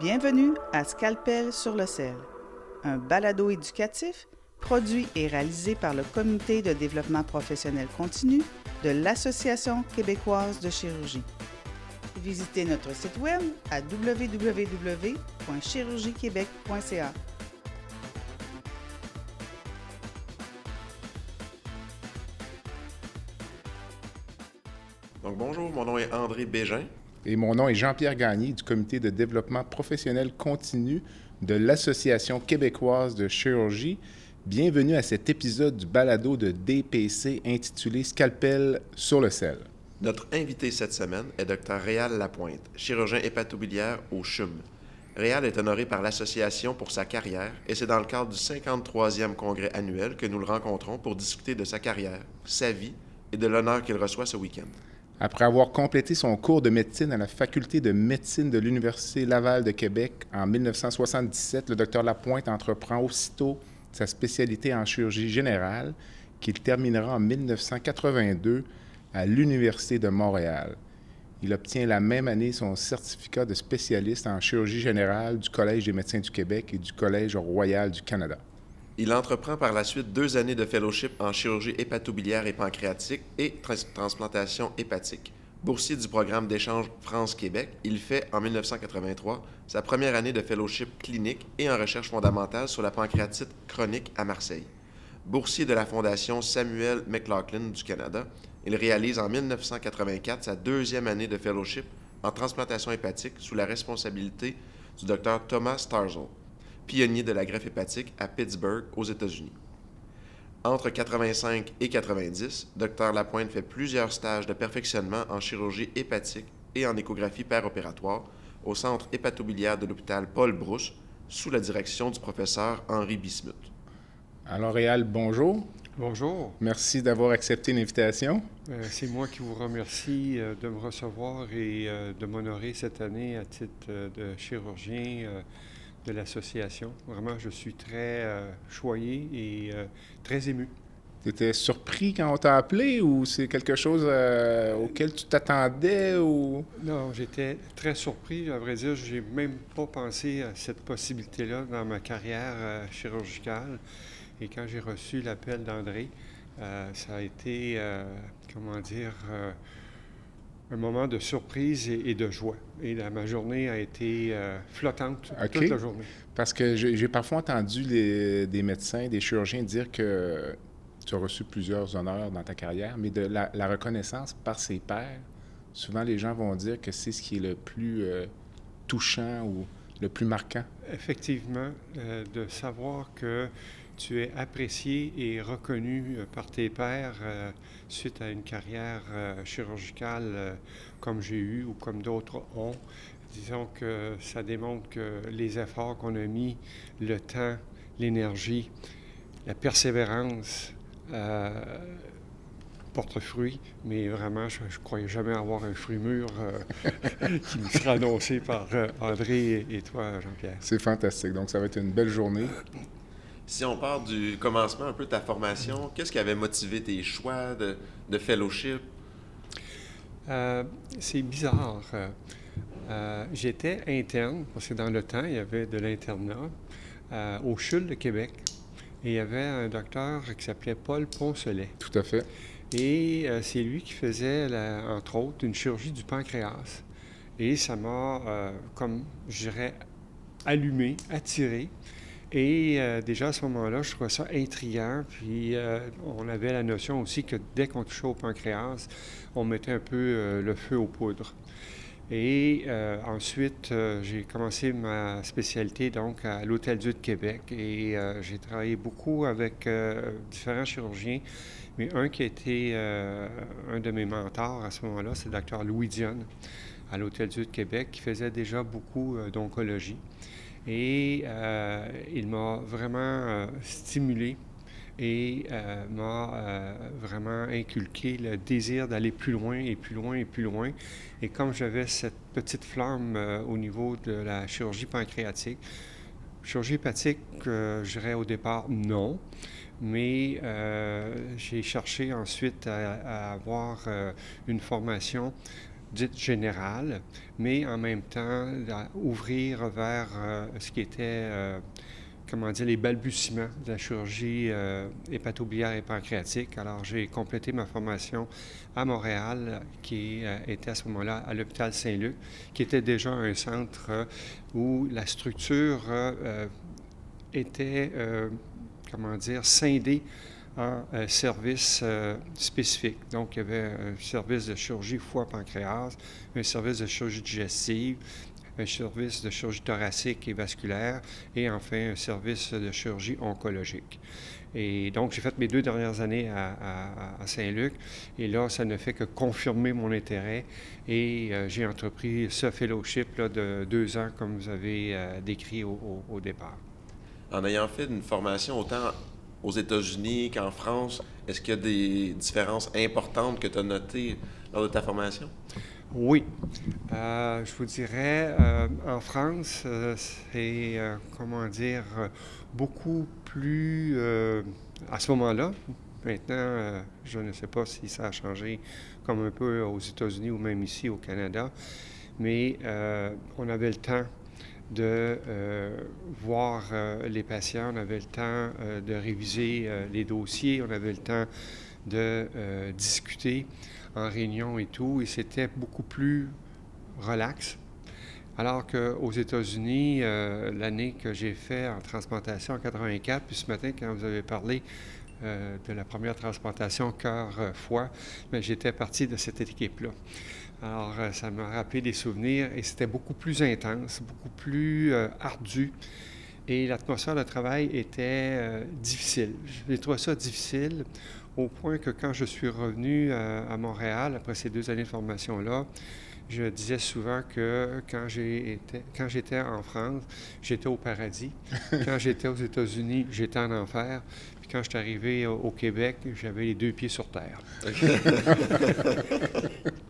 Bienvenue à Scalpel sur le sel, un balado éducatif produit et réalisé par le Comité de développement professionnel continu de l'Association québécoise de chirurgie. Visitez notre site web à www.chirurgiequebec.ca. Donc bonjour, mon nom est André Bégin. Et mon nom est Jean-Pierre Gagné du Comité de développement professionnel continu de l'Association québécoise de chirurgie. Bienvenue à cet épisode du balado de DPC intitulé Scalpel sur le sel. Notre invité cette semaine est Dr Réal Lapointe, chirurgien hépatobiliaire au CHUM. Réal est honoré par l'association pour sa carrière et c'est dans le cadre du 53e congrès annuel que nous le rencontrons pour discuter de sa carrière, sa vie et de l'honneur qu'il reçoit ce week-end. Après avoir complété son cours de médecine à la faculté de médecine de l'Université Laval de Québec en 1977, le docteur Lapointe entreprend aussitôt sa spécialité en chirurgie générale qu'il terminera en 1982 à l'Université de Montréal. Il obtient la même année son certificat de spécialiste en chirurgie générale du Collège des médecins du Québec et du Collège royal du Canada. Il entreprend par la suite deux années de fellowship en chirurgie hépatobiliaire et pancréatique et transplantation hépatique. Boursier du programme d'échange France-Québec, il fait en 1983 sa première année de fellowship clinique et en recherche fondamentale sur la pancréatite chronique à Marseille. Boursier de la Fondation Samuel McLaughlin du Canada, il réalise en 1984 sa deuxième année de fellowship en transplantation hépatique sous la responsabilité du Dr Thomas Starzl pionnier de la greffe hépatique à Pittsburgh, aux États-Unis. Entre 85 et 90, Dr Lapointe fait plusieurs stages de perfectionnement en chirurgie hépatique et en échographie opératoire au centre hépatobiliaire de l'hôpital Paul Brousse, sous la direction du professeur Henri Bismuth. Alors, Réal, bonjour. Bonjour. Merci d'avoir accepté l'invitation. Euh, c'est moi qui vous remercie euh, de me recevoir et euh, de m'honorer cette année à titre de chirurgien de l'association. Vraiment, je suis très choyé et très ému. Tu étais surpris quand on t'a appelé ou c'est quelque chose auquel tu t'attendais ou... Non, j'étais très surpris. À vrai dire, j'ai même pas pensé à cette possibilité-là dans ma carrière chirurgicale. Et quand j'ai reçu l'appel d'André, euh, ça a été, euh, comment dire, euh, un moment de surprise et, de joie. Et ma journée a été flottante toute la journée. Parce que j'ai parfois entendu des médecins, des chirurgiens dire que tu as reçu plusieurs honneurs dans ta carrière, mais de la, la reconnaissance par ses pairs, souvent les gens vont dire que c'est ce qui est le plus touchant ou le plus marquant. Effectivement, de savoir que tu es apprécié et reconnu euh, par tes pairs euh, suite à une carrière euh, chirurgicale comme j'ai eu ou comme d'autres ont. Disons que ça démontre que les efforts qu'on a mis, le temps, l'énergie, la persévérance portent fruit, mais vraiment, je ne croyais jamais avoir un fruit mûr qui me sera annoncé par André et toi, Jean-Pierre. C'est fantastique. Donc, ça va être une belle journée. Si on part du commencement un peu de ta formation, qu'est-ce qui avait motivé tes choix de, fellowship? Euh, c'est bizarre. Euh, j'étais interne, parce que dans le temps, il y avait de l'internat euh, au CHUL de Québec. Et il y avait un docteur qui s'appelait Paul Poncelet. Tout à fait. Et c'est lui qui faisait, entre autres, une chirurgie du pancréas. Et ça m'a, comme je dirais, allumé, attiré. Et euh, déjà à ce moment-là, je trouvais ça intriguant. Puis euh, on avait la notion aussi que dès qu'on touchait au pancréas, on mettait un peu euh, le feu aux poudres. Et ensuite, j'ai commencé ma spécialité donc à l'Hôtel Dieu de Québec et j'ai travaillé beaucoup avec différents chirurgiens, mais un qui a été un de mes mentors à ce moment-là, c'est le docteur Louis Dionne à l'Hôtel Dieu de Québec qui faisait déjà beaucoup d'oncologie. Et euh, il m'a vraiment euh, stimulé et euh, m'a vraiment inculqué le désir d'aller plus loin et plus loin et plus loin. Et comme j'avais cette petite flamme au niveau de la chirurgie pancréatique, chirurgie hépatique, je dirais au départ non, mais j'ai cherché ensuite à avoir une formation dite générale, mais en même temps ouvrir vers ce qui était comment dire, les balbutiements de la chirurgie euh, hépatobiliaire et pancréatique. Alors, j'ai complété ma formation à Montréal, qui euh, était à ce moment-là à l'hôpital Saint-Luc, qui était déjà un centre euh, où la structure était, comment dire, scindée en services spécifiques. Donc, il y avait un service de chirurgie foie-pancréas, un service de chirurgie digestive, un service de chirurgie thoracique et vasculaire et enfin un service de chirurgie oncologique. Et donc, j'ai fait mes deux dernières années à, Saint-Luc. Et là, ça ne fait que confirmer mon intérêt. Et euh, j'ai entrepris ce fellowship là, de deux ans, comme vous avez euh, décrit au, départ. En ayant fait une formation autant aux États-Unis qu'en France, est-ce qu'il y a des différences importantes que tu as notées lors de ta formation? Oui. Euh, je vous dirais, euh, en France, euh, c'est, comment dire, beaucoup plus, à ce moment-là, maintenant, je ne sais pas si ça a changé comme un peu aux États-Unis ou même ici au Canada, mais on avait le temps de voir les patients, on avait le temps de réviser les dossiers, on avait le temps de discuter en réunion et tout, et c'était beaucoup plus relax. Alors qu'aux États-Unis, euh, l'année que j'ai fait en transplantation en 84, puis ce matin, quand vous avez parlé euh, de la première transplantation cœur-foie, mais j'étais parti de cette équipe-là. Alors, euh, ça m'a rappelé des souvenirs et c'était beaucoup plus intense, beaucoup plus ardu. Et l'atmosphère de travail était difficile. J'ai trouvé ça difficile au point que quand je suis revenu euh, à, Montréal, après ces deux années de formation-là, je disais souvent que quand j'étais en France, j'étais au paradis. quand j'étais aux États-Unis, j'étais en enfer. Puis quand je suis arrivé au, Québec, j'avais les deux pieds sur terre.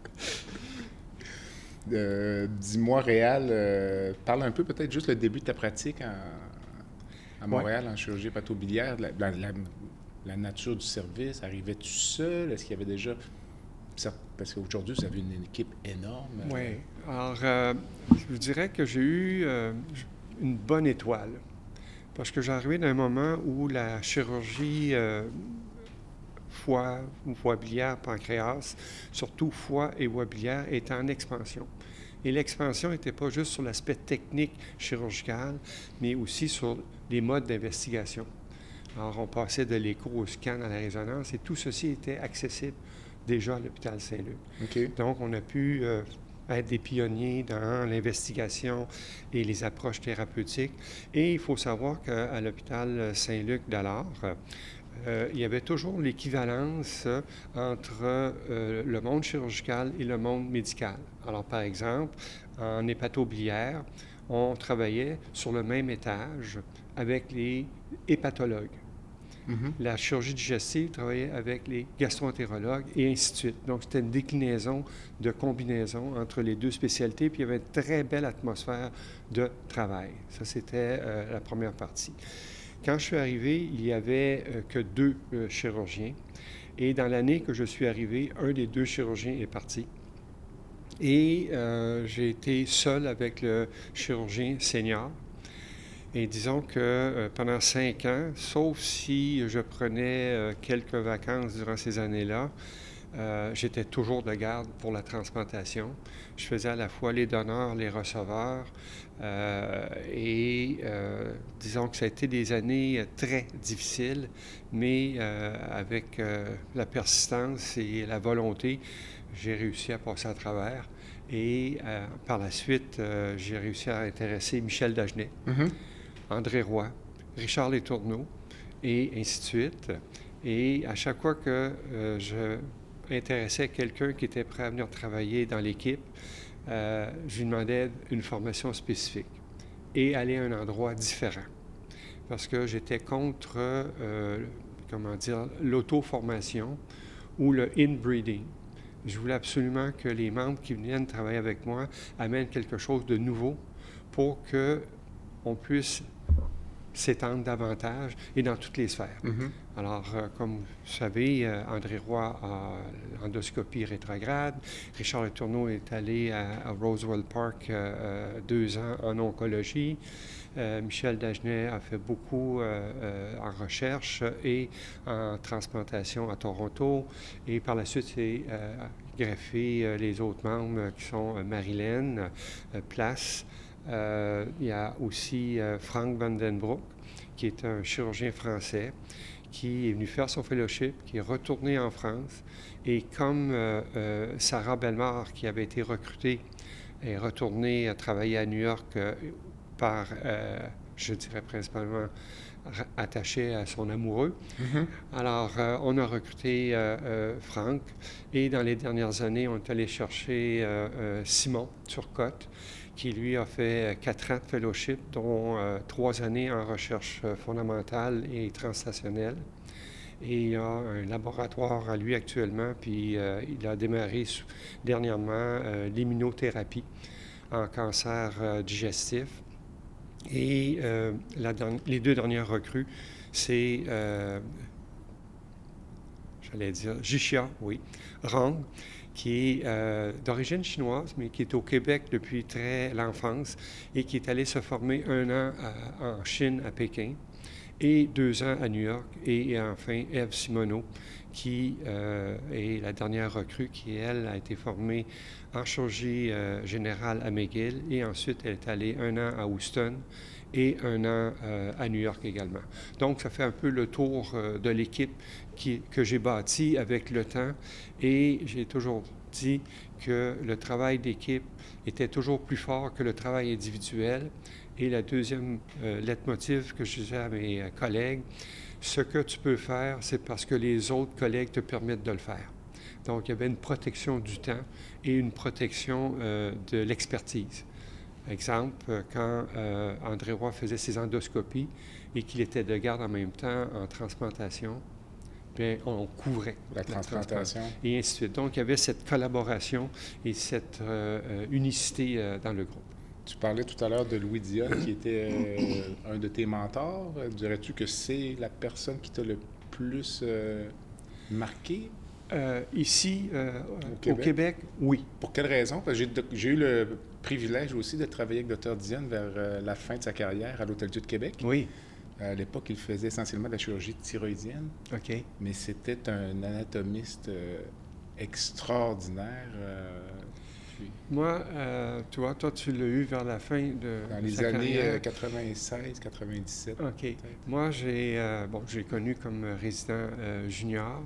Euh, dis-moi, Réal, euh, parle un peu peut-être juste le début de ta pratique à Montréal en chirurgie patobiliaire, la nature du service? Arrivait tout seul? Est-ce qu'il y avait déjà... Parce qu'aujourd'hui, vous avez une équipe énorme. Oui. Alors, euh, je vous dirais que j'ai eu euh, une bonne étoile. Parce que j'arrivais d'un moment où la chirurgie euh, foie ou foie biliaire, pancréas, surtout foie et foie biliaire, était en expansion. Et l'expansion n'était pas juste sur l'aspect technique chirurgical, mais aussi sur les modes d'investigation. Alors, on passait de l'écho au scan à la résonance et tout ceci était accessible déjà à l'hôpital Saint-Luc. Donc, on a pu euh, être des pionniers dans l'investigation et les approches thérapeutiques. Et il faut savoir qu'à l'hôpital Saint-Luc d'alors, euh, il y avait toujours l'équivalence entre euh, le monde chirurgical et le monde médical. Alors, par exemple, en hépatobiliaire, on travaillait sur le même étage avec les hépatologues. Mm-hmm. La chirurgie digestive travaillait avec les gastroentérologues et ainsi de suite. Donc, c'était une déclinaison de combinaison entre les deux spécialités, puis il y avait une très belle atmosphère de travail. Ça, c'était euh, la première partie. Quand je suis arrivé, il n'y avait euh, que deux euh, chirurgiens. Et dans l'année que je suis arrivé, un des deux chirurgiens est parti. Et j'ai été seul avec le chirurgien senior et disons que euh, pendant cinq ans, sauf si je prenais euh, quelques vacances durant ces années-là, euh, j'étais toujours de garde pour la transplantation. Je faisais à la fois les donneurs, les receveurs. Et disons que ça a été des années très difficiles, mais avec la persistance et la volonté, j'ai réussi à passer à travers. Et par la suite, j'ai réussi à intéresser Michel Dagenet. Mm-hmm. André Roy, Richard Letourneau, et ainsi de suite. Et à chaque fois que euh, je intéressais quelqu'un qui était prêt à venir travailler dans l'équipe, euh, je lui demandais une formation spécifique et aller à un endroit différent. Parce que j'étais contre, euh, comment dire, l'auto-formation ou le inbreeding. Je voulais absolument que les membres qui viennent travailler avec moi amènent quelque chose de nouveau pour qu'on puisse s'étendre davantage et dans toutes les sphères. Mhm. Alors, euh, comme vous savez, euh, André Roy a l'endoscopie rétrograde. Richard Letourneau est allé à, Roswell Park euh, deux ans en oncologie. Michel Dagenet a fait beaucoup en recherche et en transplantation à Toronto. Et par la suite, c'est greffé les autres membres qui sont Marilyn Place. il y a aussi Frank Vandenbroek, qui est un chirurgien français qui est venu faire son fellowship, qui est retourné en France. Et comme euh, euh, Sarah Belmar, qui avait été recrutée, est retournée à travailler à New York euh, par, je dirais principalement, attachée à son amoureux. Mm-hmm. Alors, on a recruté Franck et dans les dernières années, on est allé chercher Simon Turcotte, qui lui a fait euh, quatre ans de fellowship, dont euh, trois années en recherche euh, fondamentale et transstationnelle. Et il a un laboratoire à lui actuellement, puis il a démarré dernièrement l'immunothérapie en cancer digestif. Et les deux dernières recrues, c'est, j'allais dire, Jixia, oui, Rang, qui est euh, d'origine chinoise, mais qui est au Québec depuis très l'enfance et qui est allé se former un an en Chine, à Pékin, et deux ans à New York. Et, enfin, Eve Simoneau, qui euh, est la dernière recrue, qui, elle, a été formée en chirurgie euh, générale à McGill, et ensuite, elle est allée un an à Houston et un an à New York également. Donc, ça fait un peu le tour de l'équipe que j'ai bâti avec le temps et j'ai toujours dit que le travail d'équipe était toujours plus fort que le travail individuel. Et la deuxième euh, lettre motive que je disais à mes euh, collègues, ce que tu peux faire, c'est parce que les autres collègues te permettent de le faire. Donc, il y avait une protection du temps et une protection euh, de l'expertise. Exemple, quand André Roy faisait ses endoscopies et qu'il était de garde en même temps en transplantation, on couvrait la, transplantation. Et ainsi de suite. Donc, il y avait cette collaboration et cette euh, euh, unicité euh, dans le groupe. Tu parlais tout à l'heure de Louis Dion, qui était un de tes mentors. Dirais-tu que c'est la personne qui t'a le plus marqué? ici, au, Québec? oui. Pour quelle raison? J'ai eu le privilège aussi de travailler avec Dr. Dion vers la fin de sa carrière à l'Hôtel-Dieu de Québec. Oui. À l'époque, il faisait essentiellement de la chirurgie thyroïdienne. OK. Mais c'était un anatomiste euh, extraordinaire. Euh, Moi, euh, toi, toi, tu l'as eu vers la fin de. Dans les années 96, 97. OK. Moi, j'ai bon, j'ai connu comme résident junior.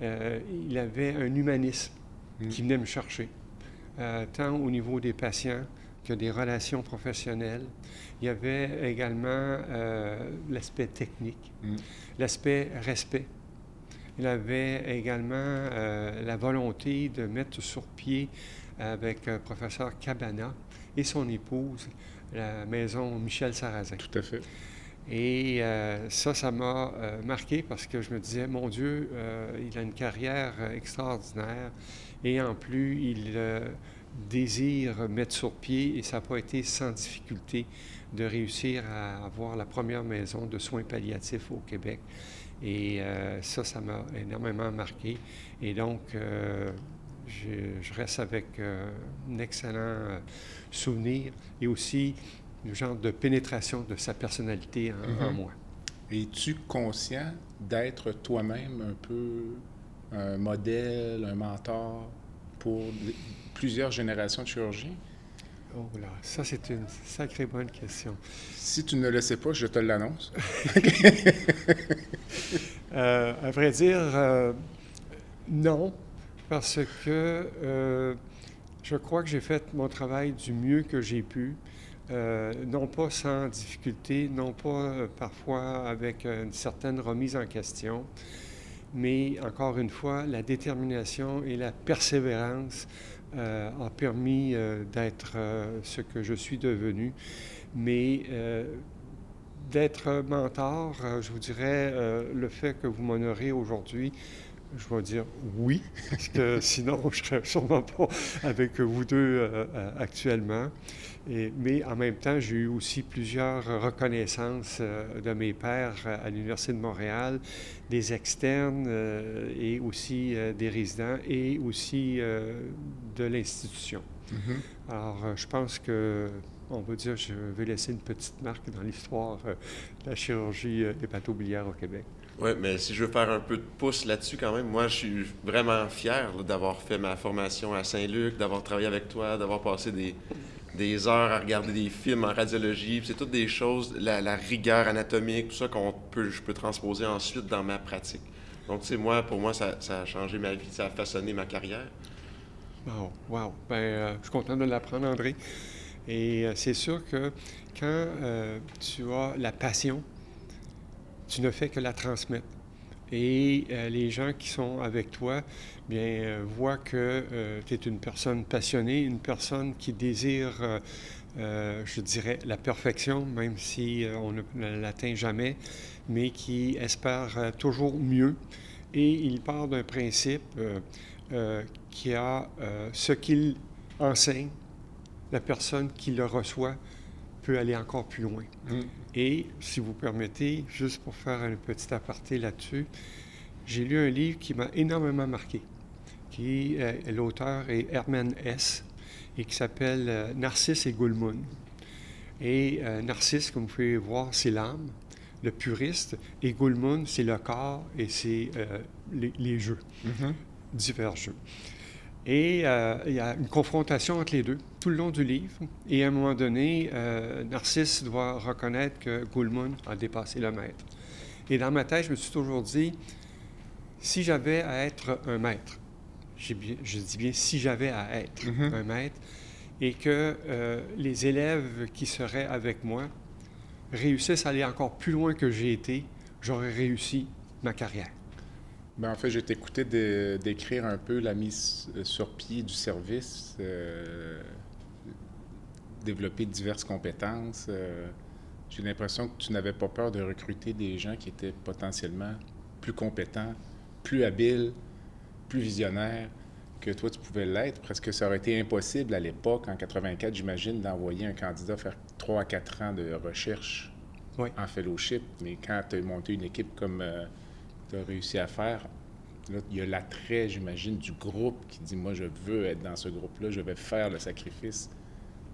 il avait un humanisme hmm. qui venait me chercher, tant au niveau des patients que des relations professionnelles. Il y avait également euh, l'aspect technique, mm. l'aspect respect. Il avait également euh, la volonté de mettre sur pied avec le professeur Cabana et son épouse la maison Michel Sarrazin. Tout à fait. Et euh, ça, ça m'a marqué parce que je me disais, mon Dieu, il a une carrière extraordinaire et en plus, il désire mettre sur pied, et ça n'a pas été sans difficulté, de réussir à avoir la première maison de soins palliatifs au Québec. Et euh, ça, ça m'a énormément marqué. Et donc, euh, je, reste avec euh, un excellent souvenir et aussi le genre de pénétration de sa personnalité en, en mm-hmm. moi. Es-tu conscient d'être toi-même un peu un modèle, un mentor pour plusieurs générations de chirurgiens? Oh là, ça c'est une sacrée bonne question. Si tu ne le sais pas, je te l'annonce. euh, à vrai dire, euh, non, parce que euh, je crois que j'ai fait mon travail du mieux que j'ai pu. Non pas sans difficulté, non pas parfois avec une certaine remise en question, mais encore une fois, la détermination et la persévérance euh, a permis euh, d'être euh, ce que je suis devenu. Mais d'être mentor, je vous dirais, le fait que vous m'honorez aujourd'hui je vais dire oui, parce que sinon, je ne serais sûrement pas avec vous deux euh, euh, actuellement. Et, mais en même temps, j'ai eu aussi plusieurs reconnaissances euh, de mes pairs à l'Université de Montréal, des externes et aussi des résidents et aussi de l'institution. Mm-hmm. Alors, je pense que on va dire, je vais laisser une petite marque dans l'histoire de la chirurgie hépatobiliaire au Québec. Oui, mais si je veux faire un peu de pouce là-dessus quand même, moi je suis vraiment fier d'avoir fait ma formation à Saint-Luc, d'avoir travaillé avec toi, d'avoir passé des, des heures à regarder des films en radiologie. C'est toutes des choses, la, rigueur anatomique, tout ça qu'on peut, je peux transposer ensuite dans ma pratique. Donc, tu moi, pour moi, ça, a changé ma vie, ça a façonné ma carrière. Wow, wow. Ben, euh, je suis content de l'apprendre, André. Et euh, c'est sûr que quand euh, tu as la passion tu ne fais que la transmettre. Et euh, les gens qui sont avec toi, bien, euh, voient que euh, tu es une personne passionnée, une personne qui désire, je dirais, la perfection, même si on ne l'atteint jamais, mais qui espère toujours mieux. Et il part d'un principe qui a ce qu'il enseigne, la personne qui le reçoit peut aller encore plus loin. Mm. Et si vous permettez, juste pour faire un petit aparté là-dessus, j'ai lu un livre qui m'a énormément marqué, qui euh, l'auteur est Herman S. et qui s'appelle euh, Narcisse et Goulmoun. Et euh, Narcisse, comme vous pouvez voir, c'est l'âme, le puriste, et Goulmoun, c'est le corps et c'est les, jeux, mm-hmm. divers jeux. Et euh, il y a une confrontation entre les deux tout le long du livre. Et à un moment donné, euh, Narcisse doit reconnaître que Goulmoun a dépassé le maître. Et dans ma tête, je me suis toujours dit, si j'avais à être un maître, je dis bien si j'avais à être mm-hmm. un maître, et que euh, les élèves qui seraient avec moi réussissent à aller encore plus loin que j'ai été, j'aurais réussi ma carrière. Ben, en fait, j'ai écouté décrire un peu la mise euh, sur pied du service, euh, développer diverses compétences. Euh, j'ai l'impression que tu n'avais pas peur de recruter des gens qui étaient potentiellement plus compétents, plus habiles, plus visionnaires que toi tu pouvais l'être, parce que ça aurait été impossible à l'époque, en 84, j'imagine, d'envoyer un candidat faire 3 à 4 ans de recherche en fellowship. Mais quand tu as monté une équipe comme réussi à faire, là, il y a l'attrait, j'imagine, du groupe qui dit Moi, je veux être dans ce groupe-là, je vais faire le sacrifice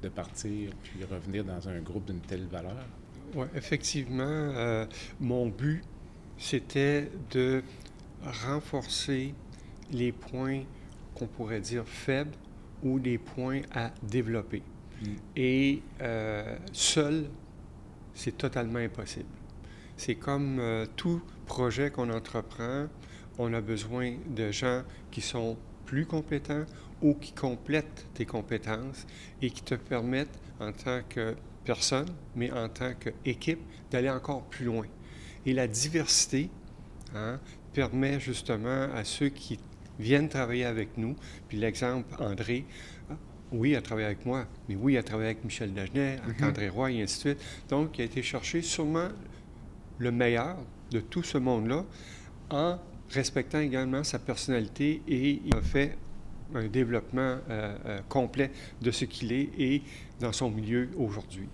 de partir puis revenir dans un groupe d'une telle valeur. Oui, effectivement, euh, mon but, c'était de renforcer les points qu'on pourrait dire faibles ou des points à développer. Mm. Et euh, seul, c'est totalement impossible. C'est comme euh, tout projet qu'on entreprend, on a besoin de gens qui sont plus compétents ou qui complètent tes compétences et qui te permettent en tant que personne, mais en tant qu'équipe, d'aller encore plus loin. Et la diversité hein, permet justement à ceux qui viennent travailler avec nous, puis l'exemple, André, ah, oui, il a travaillé avec moi, mais oui, il a travaillé avec Michel Dagenet, avec mm-hmm. André Roy, et ainsi de suite. Donc, il a été chercher sûrement le meilleur de tout ce monde-là en respectant également sa personnalité et il a fait un développement euh, euh, complet de ce qu'il est et dans son milieu aujourd'hui.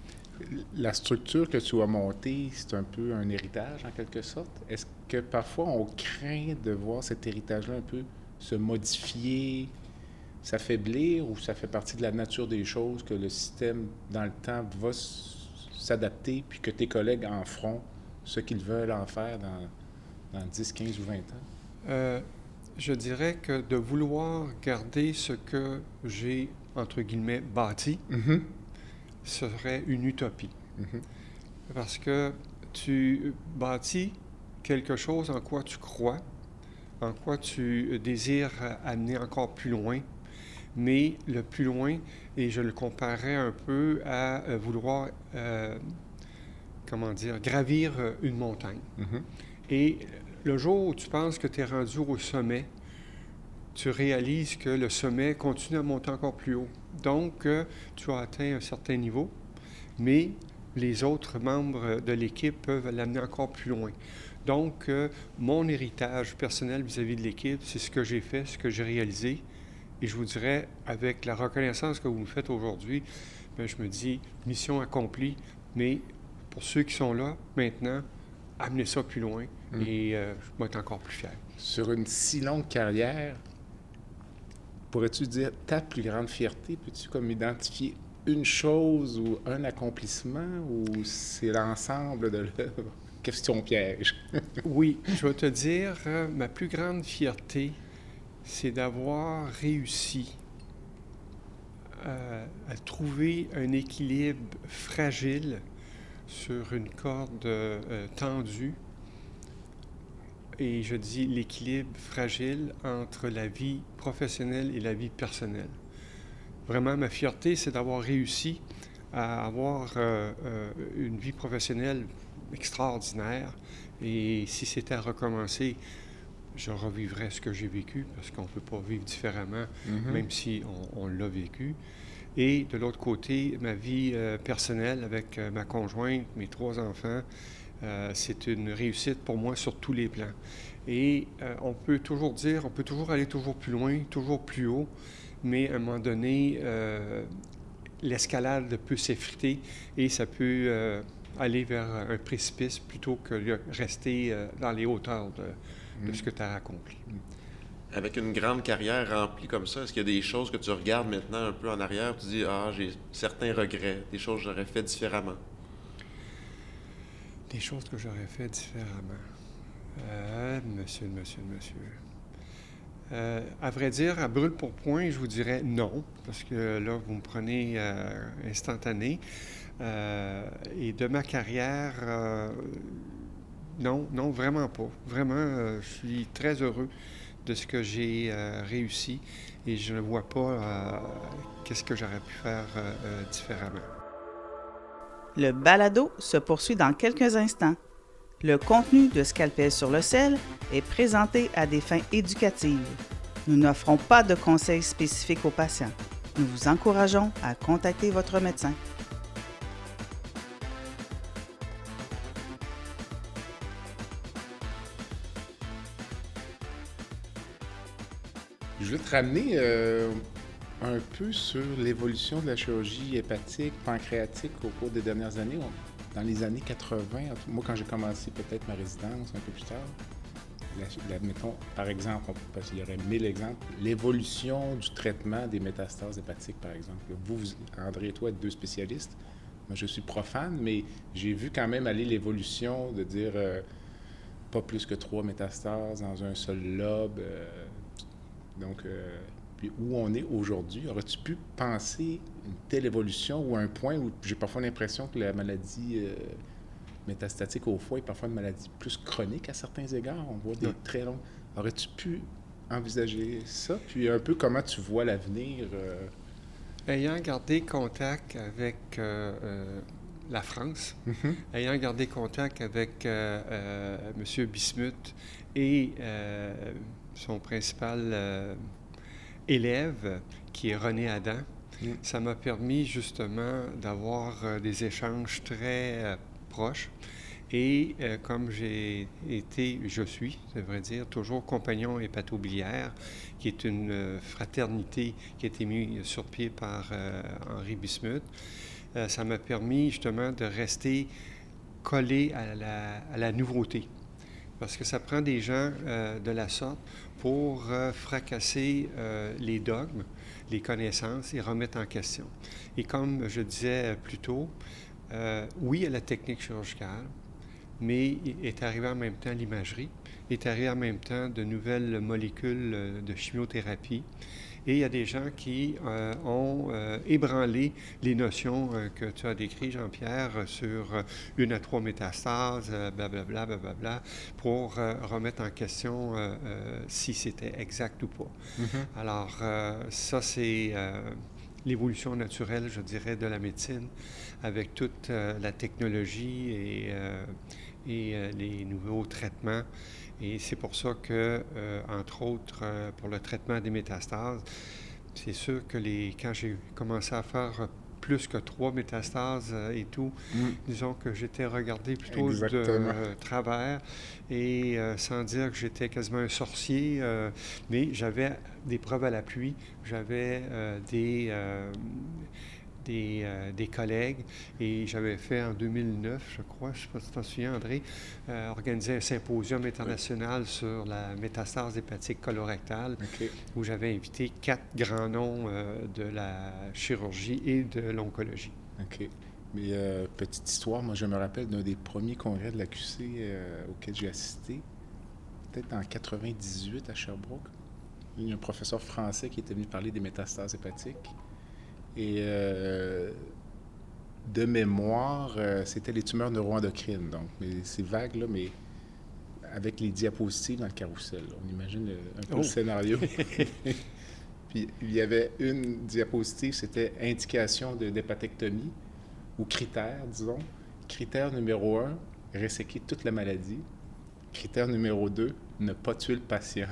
La structure que tu as montée, c'est un peu un héritage en quelque sorte. Est-ce que parfois on craint de voir cet héritage-là un peu se modifier, s'affaiblir ou ça fait partie de la nature des choses que le système dans le temps va s'adapter puis que tes collègues en feront ce qu'ils veulent en faire dans, dans 10, 15 ou 20 ans? Euh, je dirais que de vouloir garder ce que j'ai, entre guillemets, bâti, mm-hmm. serait une utopie. Mm-hmm. Parce que tu bâtis quelque chose en quoi tu crois, en quoi tu désires amener encore plus loin, mais le plus loin, et je le comparais un peu à euh, vouloir euh, comment dire, gravir euh, une montagne. Mm-hmm. Et le jour où tu penses que tu es rendu au sommet, tu réalises que le sommet continue à monter encore plus haut. Donc, euh, tu as atteint un certain niveau, mais les autres membres de l'équipe peuvent l'amener encore plus loin. Donc, mon héritage personnel vis-à-vis de l'équipe, c'est ce que j'ai fait, ce que j'ai réalisé. Et je vous dirais, avec la reconnaissance que vous me faites aujourd'hui, ben, je me dis, mission accomplie, mais pour ceux qui sont là maintenant, amener ça plus loin mm. et euh, je vais être encore plus fier. Sur une si longue carrière, pourrais-tu dire ta plus grande fierté? Peux-tu comme identifier une chose ou un accomplissement ou c'est l'ensemble de l'œuvre? Question piège. oui, je vais te dire, euh, ma plus grande fierté, c'est d'avoir réussi euh, à trouver un équilibre fragile sur une corde euh, tendue. Et je dis l'équilibre fragile entre la vie professionnelle et la vie personnelle. Vraiment, ma fierté, c'est d'avoir réussi à avoir euh, euh, une vie professionnelle extraordinaire. Et si c'était à recommencer, je revivrais ce que j'ai vécu, parce qu'on ne peut pas vivre différemment, mm-hmm. même si on l'a vécu. Et de l'autre côté, ma vie euh, personnelle avec euh, ma conjointe, mes trois enfants, euh, c'est une réussite pour moi sur tous les plans. Et on peut toujours dire, on peut toujours aller toujours plus loin, toujours plus haut, mais à un moment donné, l'escalade peut s'effriter et ça peut aller vers un précipice plutôt que de rester dans les hauteurs de, ce mm. que tu as accompli. Mm. Avec une grande carrière remplie comme ça, est-ce qu'il y a des choses que tu regardes maintenant un peu en arrière, tu dis Ah, j'ai certains regrets, des choses que j'aurais fait différemment? Des choses que j'aurais fait différemment. Euh, monsieur, monsieur, monsieur. Euh, à vrai dire, à brûle pour point, je vous dirais non, parce que là, vous me prenez euh, instantané. Et de ma carrière, non, non, vraiment pas. Vraiment, je suis très heureux de ce que j'ai euh, réussi et je ne vois pas euh, qu'est-ce que j'aurais pu faire euh, différemment. Le balado se poursuit dans quelques instants. Le contenu de Scalpel sur le sel est présenté à des fins éducatives. Nous n'offrons pas de conseils spécifiques aux patients. Nous vous encourageons à contacter votre médecin. Ramener euh, un peu sur l'évolution de la chirurgie hépatique, pancréatique au cours des dernières années. Dans les années 80, moi, quand j'ai commencé peut-être ma résidence un peu plus tard, mettons, par exemple, parce qu'il y aurait mille exemples, l'évolution du traitement des métastases hépatiques, par exemple. Vous, André et toi, êtes deux spécialistes. Moi, je suis profane, mais j'ai vu quand même aller l'évolution de dire euh, pas plus que trois métastases dans un seul lobe. Euh, donc, euh, puis où on est aujourd'hui, aurais-tu pu penser une telle évolution ou un point où j'ai parfois l'impression que la maladie euh, métastatique au foie est parfois une maladie plus chronique à certains égards? On voit des très longs. Aurais-tu pu envisager ça? Puis un peu comment tu vois l'avenir? Euh? Ayant gardé contact avec la France, mm-hmm. ayant gardé contact avec M. Bismuth et son principal euh, élève, qui est René Adam. Mm. Ça m'a permis justement d'avoir euh, des échanges très euh, proches. Et comme j'ai été, je suis, ça vrai dire, toujours compagnon hépatobiliaire, qui est une fraternité qui a été mise sur pied par Henri Bismuth, ça m'a permis justement de rester collé à la, à la nouveauté parce que ça prend des gens de la sorte pour euh, fracasser euh, les dogmes, les connaissances et remettre en question. Et comme je disais plus tôt, oui, il y a la technique chirurgicale, mais est arrivé en même temps l'imagerie, est arrivé en même temps de nouvelles molécules de chimiothérapie et il y a des gens qui euh, ont euh, ébranlé les notions euh, que tu as décrites, Jean-Pierre, sur une à trois métastases, blablabla, blablabla, pour remettre en question si c'était exact ou pas. Mm-hmm. Alors, ça, c'est l'évolution naturelle, je dirais, de la médecine, avec toute la technologie et, et les nouveaux traitements. Et c'est pour ça que, euh, entre autres, euh, pour le traitement des métastases, c'est sûr que les, quand j'ai commencé à faire plus que trois métastases euh, et tout. Mm. Disons que j'étais regardé plutôt Exactement. de travers et sans dire que j'étais quasiment un sorcier, mais j'avais des preuves à l'appui. J'avais des, des, euh, des collègues et j'avais fait en 2009, je crois, je ne sais pas si tu t'en souviens, André, euh, organisé un symposium international sur la métastase hépatique colorectale où j'avais invité quatre grands noms euh, de la chirurgie et de l'oncologie. OK. Mais petite histoire, moi, je me rappelle d'un des premiers congrès de la QC auquel j'ai assisté, peut-être en 98 à Sherbrooke. Il y a un professeur français qui était venu parler des métastases hépatiques. Et euh, de mémoire, euh, c'était les tumeurs neuroendocrines. Donc, c'est vague, là, mais avec les diapositives dans le carrousel. là. On imagine le- un peu Oh. le scénario. Puis il y avait une diapositive, c'était indication de d'hépatectomie ou critère, disons. Critère numéro un, resséquer toute la maladie. Critère numéro deux, ne pas tuer le patient.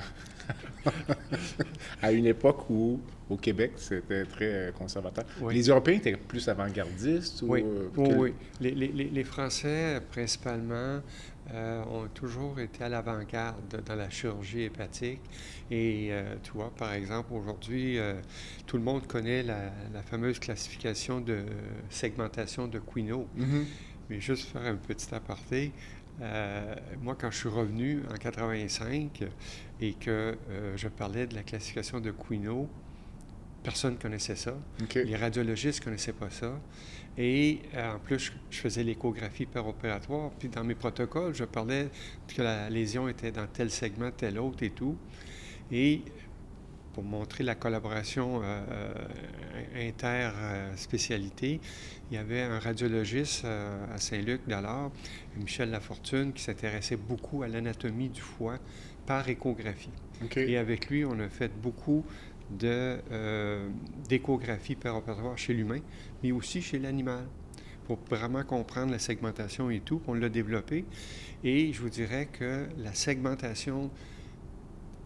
à une époque où, au Québec, c'était très euh, conservateur. Oui. Les Européens étaient plus avant-gardistes ou Oui, euh, oui, quel- oui. Les, les- les- les Français, principalement, euh, ont toujours été à l'avant-garde dans la chirurgie hépatique. Et euh, tu vois, par exemple, aujourd'hui, tout le monde connaît la, la fameuse classification de segmentation de Quino. Mhm. Mais juste faire un petit aparté, euh, moi, quand je suis revenu en 85 et que euh, je parlais de la classification de Quino, personne ne connaissait ça. Les radiologistes ne connaissaient pas ça. Et euh, en plus, je, faisais l'échographie opératoire. Puis dans mes protocoles, je parlais que la lésion était dans tel segment, tel autre et tout. Et pour montrer la collaboration euh, euh, inter-spécialité, il y avait un radiologiste euh, à Saint-Luc d'alors, Michel Lafortune, qui s'intéressait beaucoup à l'anatomie du foie par échographie. Et avec lui, on a fait beaucoup de, euh, d'échographie opératoire chez l'humain, mais aussi chez l'animal, pour vraiment comprendre la segmentation et tout. On l'a développé. Et je vous dirais que la segmentation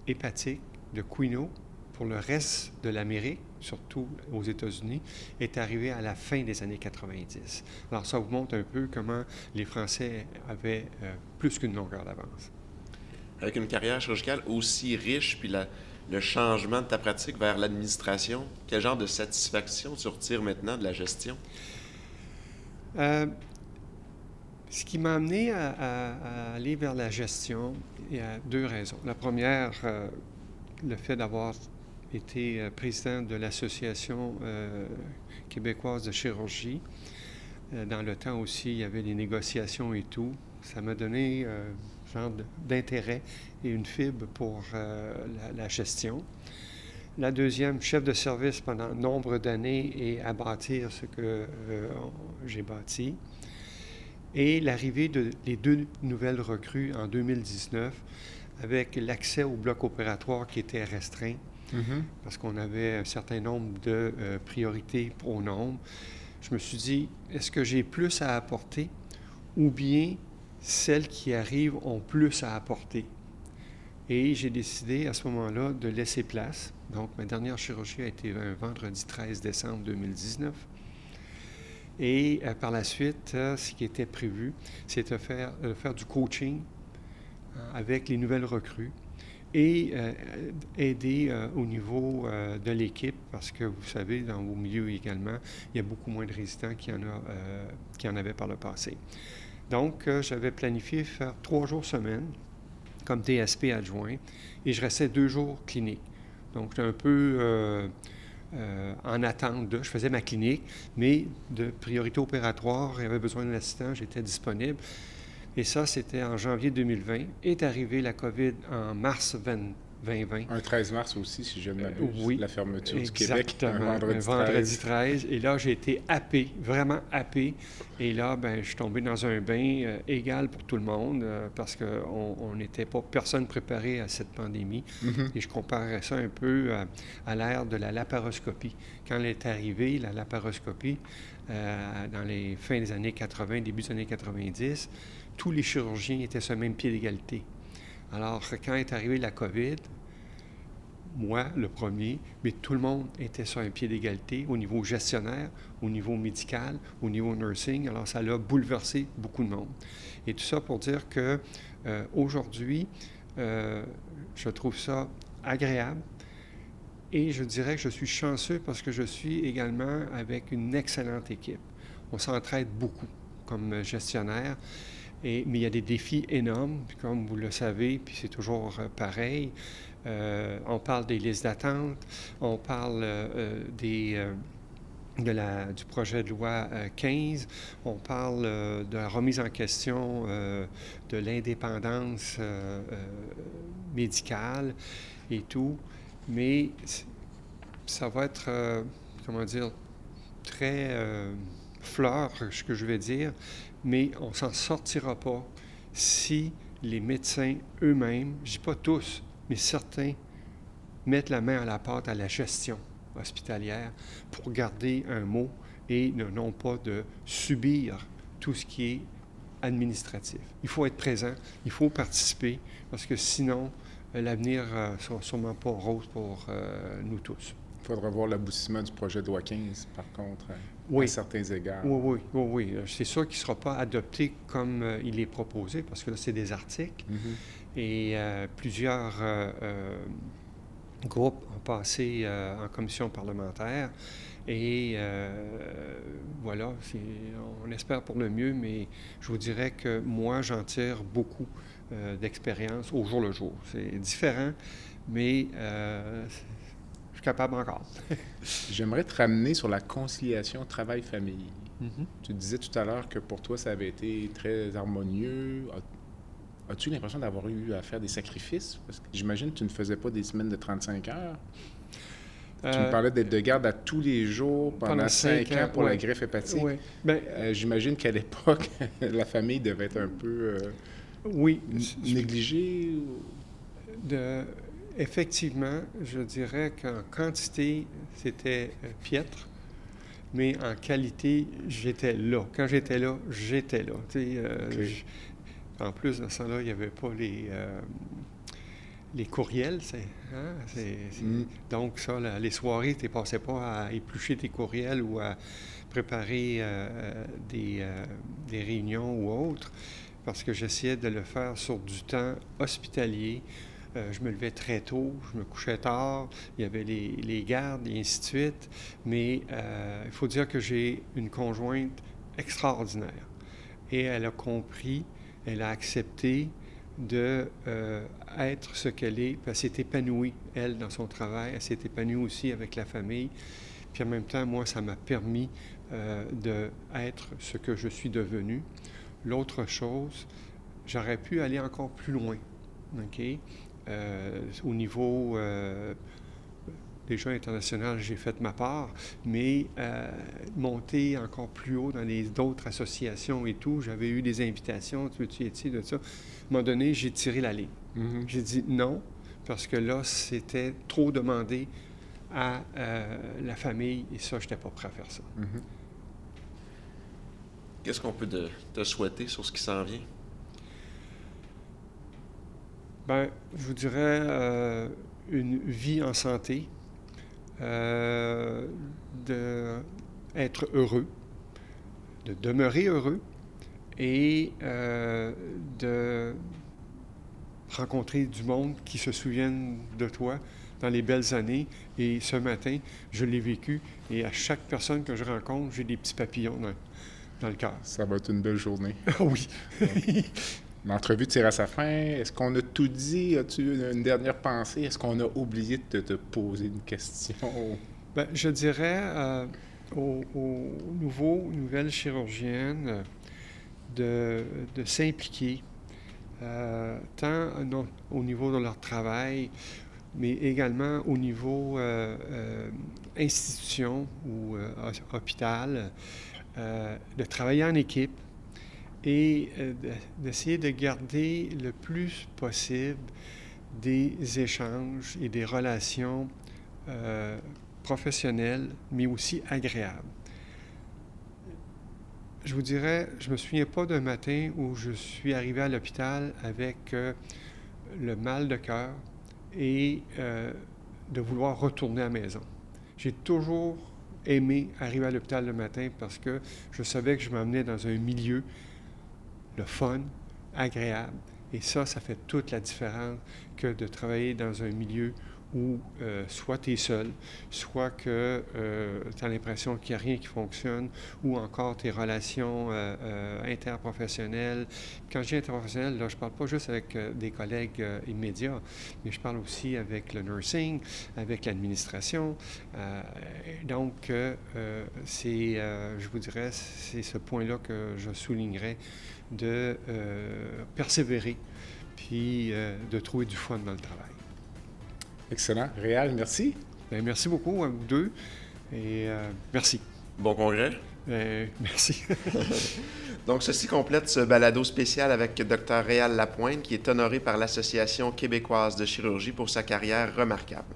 hépatique de Quino pour le reste de l'Amérique, surtout aux États-Unis, est arrivée à la fin des années 90. Alors ça vous montre un peu comment les Français avaient euh, plus qu'une longueur d'avance. Avec une carrière chirurgicale aussi riche, puis la- le changement de ta pratique vers l'administration, quel genre de satisfaction tu retires maintenant de la gestion? Euh, ce qui m'a amené à, à- à aller vers la gestion, il y a deux raisons. La première, euh, le fait d'avoir été euh, président de l'Association euh, québécoise de chirurgie. Euh, dans le temps aussi, il y avait des négociations et tout. Ça m'a donné euh, genre d'intérêt et une fibre pour la, gestion. La deuxième, chef de service pendant nombre d'années et à bâtir ce que j'ai bâti. Et l'arrivée de deux nouvelles recrues en 2019 avec l'accès au bloc opératoire qui était restreint Mhm. parce qu'on avait un certain nombre de euh, priorités nombre. Je me suis dit, est-ce que j'ai plus à apporter ou bien celles qui arrivent ont plus à apporter? Et j'ai décidé à ce moment-là de laisser place. Donc, ma dernière chirurgie a été un vendredi 13 décembre 2019. Et euh, par la suite, euh, ce qui était prévu, de faire, de faire du coaching euh, avec les nouvelles recrues et euh, aider euh, au niveau euh, de l'équipe parce que vous savez, dans vos milieux également, il y a beaucoup moins de résidents qu'il y en, a, qu'il en avait par le passé. Donc, j'avais planifié faire trois jours semaine comme DSP adjoint et je restais deux jours clinique. Donc, j'étais un peu en attente de. Je faisais ma clinique, mais de priorité opératoire, il y avait besoin d'un assistant, j'étais disponible. Et ça, c'était en janvier 2020. Est arrivée la COVID en mars 20 2020. Un 13 mars aussi, si je ne m'abuse. oui, La fermeture du Québec. Un vendredi, un vendredi 13. 13. Et là, j'ai été happé, vraiment happé. Et là, ben, je suis tombé dans un bain euh, égal pour tout le monde euh, parce qu'on on n'était pas personne préparé à cette pandémie. Mhm. Et je comparais ça un peu à, l'ère de la laparoscopie. Quand elle est arrivée, la laparoscopie, euh, dans les fins des années 80, début des années 90, tous les chirurgiens étaient sur le même pied d'égalité. Alors, quand est arrivée la COVID, moi le premier, mais tout le monde était sur un pied d'égalité au niveau gestionnaire, au niveau médical, au niveau nursing. Alors ça a bouleversé beaucoup de monde. Et tout ça pour dire que euh, aujourd'hui, euh, je trouve ça agréable. Et je dirais que je suis chanceux parce que je suis également avec une excellente équipe. On s'entraide beaucoup comme gestionnaire. Mais il y a des défis énormes, comme vous le savez, puis c'est toujours euh, pareil. Euh, on parle des listes d'attente, on parle euh, de la, du projet de loi 15, on parle de la remise en question de l'indépendance médicale et tout. Mais ça va être, comment dire, très fleur, ce que je vais dire, mais on s'en sortira pas si les médecins eux-mêmes, je dis pas tous, mais certains, mettent la main à la pâte à la gestion hospitalière pour garder un mot et ne non pas de subir tout ce qui est administratif. Il faut être présent, il faut participer, parce que sinon, euh, l'avenir ne euh, sera sûrement pas rose pour euh, nous tous. Il faudra voir l'aboutissement du projet de loi 15, par contre oui. à certains égards. Oui, oui, oui. oui. C'est sûr qu'il ne sera pas adopté comme euh, il est proposé, parce que là, c'est des articles. Mm-hmm. Et euh, plusieurs euh, groupes ont passé en commission parlementaire. Et voilà, on espère pour le mieux, mais je vous dirais que moi, j'en tire beaucoup d'expérience au jour le jour. C'est différent, mais capable encore. J'aimerais te ramener sur la conciliation travail-famille. Mm-hmm. Tu disais tout à l'heure que pour toi, ça avait été très harmonieux. As-tu l'impression d'avoir eu à faire des sacrifices? Parce que j'imagine que tu ne faisais pas des semaines de 35 heures. tu me euh, parlais d'être de garde à tous les jours pendant, cinq 5 ans, pour la greffe hépatique. Ben, euh, j'imagine qu'à l'époque, la famille devait être un peu euh, oui, négligée. De, Effectivement, je dirais qu'en quantité, c'était euh, piètre, mais en qualité, j'étais là. Quand j'étais là, j'étais là. Euh, en plus, de ça là il n'y avait pas les, euh, les courriels. Hein, mm. Donc, ça, les soirées, tu ne passais pas à éplucher tes courriels ou à préparer des, des réunions ou autres, parce que j'essayais de le faire sur du temps hospitalier euh, je me levais très tôt, je me couchais tard, il y avait les, gardes et ainsi de suite. Mais euh, il faut dire que j'ai une conjointe extraordinaire. Et elle a compris, elle a accepté de euh, être ce qu'elle est. Puis elle s'est épanouie, elle, dans son travail. Elle s'est épanouie aussi avec la famille. Puis en même temps, moi, ça m'a permis d'être ce que je suis devenu. L'autre chose, j'aurais pu aller encore plus loin. OK? Euh, au niveau euh, déjà international, j'ai fait ma part, mais euh, monter encore plus haut dans les d'autres associations et tout, j'avais eu des invitations, tu veux-tu être de ça. À un moment donné, j'ai tiré la ligne. Mm-hmm. J'ai dit non, parce que là, c'était trop demandé à la famille, et ça, je n'étais pas prêt à faire ça. Mm-hmm. Qu'est-ce qu'on peut te souhaiter sur ce qui s'en vient? Ben, je vous dirais euh, une vie en santé, euh, d'être heureux, de demeurer heureux et euh, de rencontrer du monde qui se souviennent de toi dans les belles années. Et ce matin, je l'ai vécu et à chaque personne que je rencontre, j'ai des petits papillons dans, dans le cœur. Ça va être une belle journée. Ah oui. L'entrevue tire à sa fin. Est-ce qu'on a tout dit? As-tu une dernière pensée? Est-ce qu'on a oublié de te poser une question? Bien, je dirais euh, aux, nouveaux, nouvelles chirurgiennes de, s'impliquer, euh, tant au niveau de leur travail, mais également au niveau euh, institution ou hôpital, de travailler en équipe, et euh, d'essayer de garder le plus possible des échanges et des relations euh, professionnelles, mais aussi agréables. Je vous dirais, je ne me souviens pas d'un matin où je suis arrivé à l'hôpital avec euh, le mal de cœur et de vouloir retourner à la maison. J'ai toujours aimé arriver à l'hôpital le matin parce que je savais que je m'emmenais dans un milieu, le fun, agréable. Et ça, ça fait toute la différence que de travailler dans un milieu où euh, soit tu es seul, soit que euh, tu as l'impression qu'il n'y a rien qui fonctionne, ou encore tes relations euh, interprofessionnelles. Quand je dis interprofessionnel, là, je ne parle pas juste avec des collègues immédiats, mais je parle aussi avec le nursing, avec l'administration. donc, c'est, je vous dirais, c'est ce point-là que je soulignerais de persévérer, puis de trouver du fun dans le travail. Excellent. Réal, merci. Ben, merci beaucoup à vous deux. Et euh, merci. Bon congrès. Ben, merci. Donc, ceci complète ce balado spécial avec Dr. Réal Lapointe, qui est honoré par l'Association québécoise de chirurgie pour sa carrière remarquable.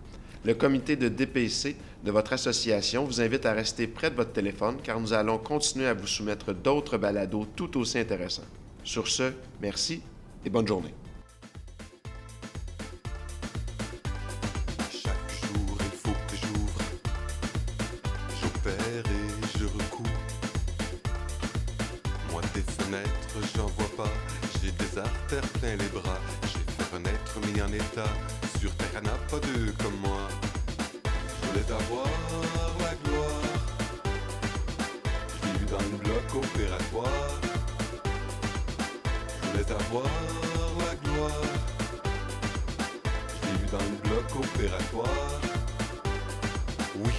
Le comité de DPC de votre association vous invite à rester près de votre téléphone car nous allons continuer à vous soumettre d'autres balados tout aussi intéressants. Sur ce, merci et bonne journée. plein les bras. J'ai fait renaître mis en état. Sur terre n'a pas deux comme moi. Je voulais avoir la gloire. Je dans le bloc opératoire. Je voulais avoir la gloire. Je dans le bloc opératoire. Oui,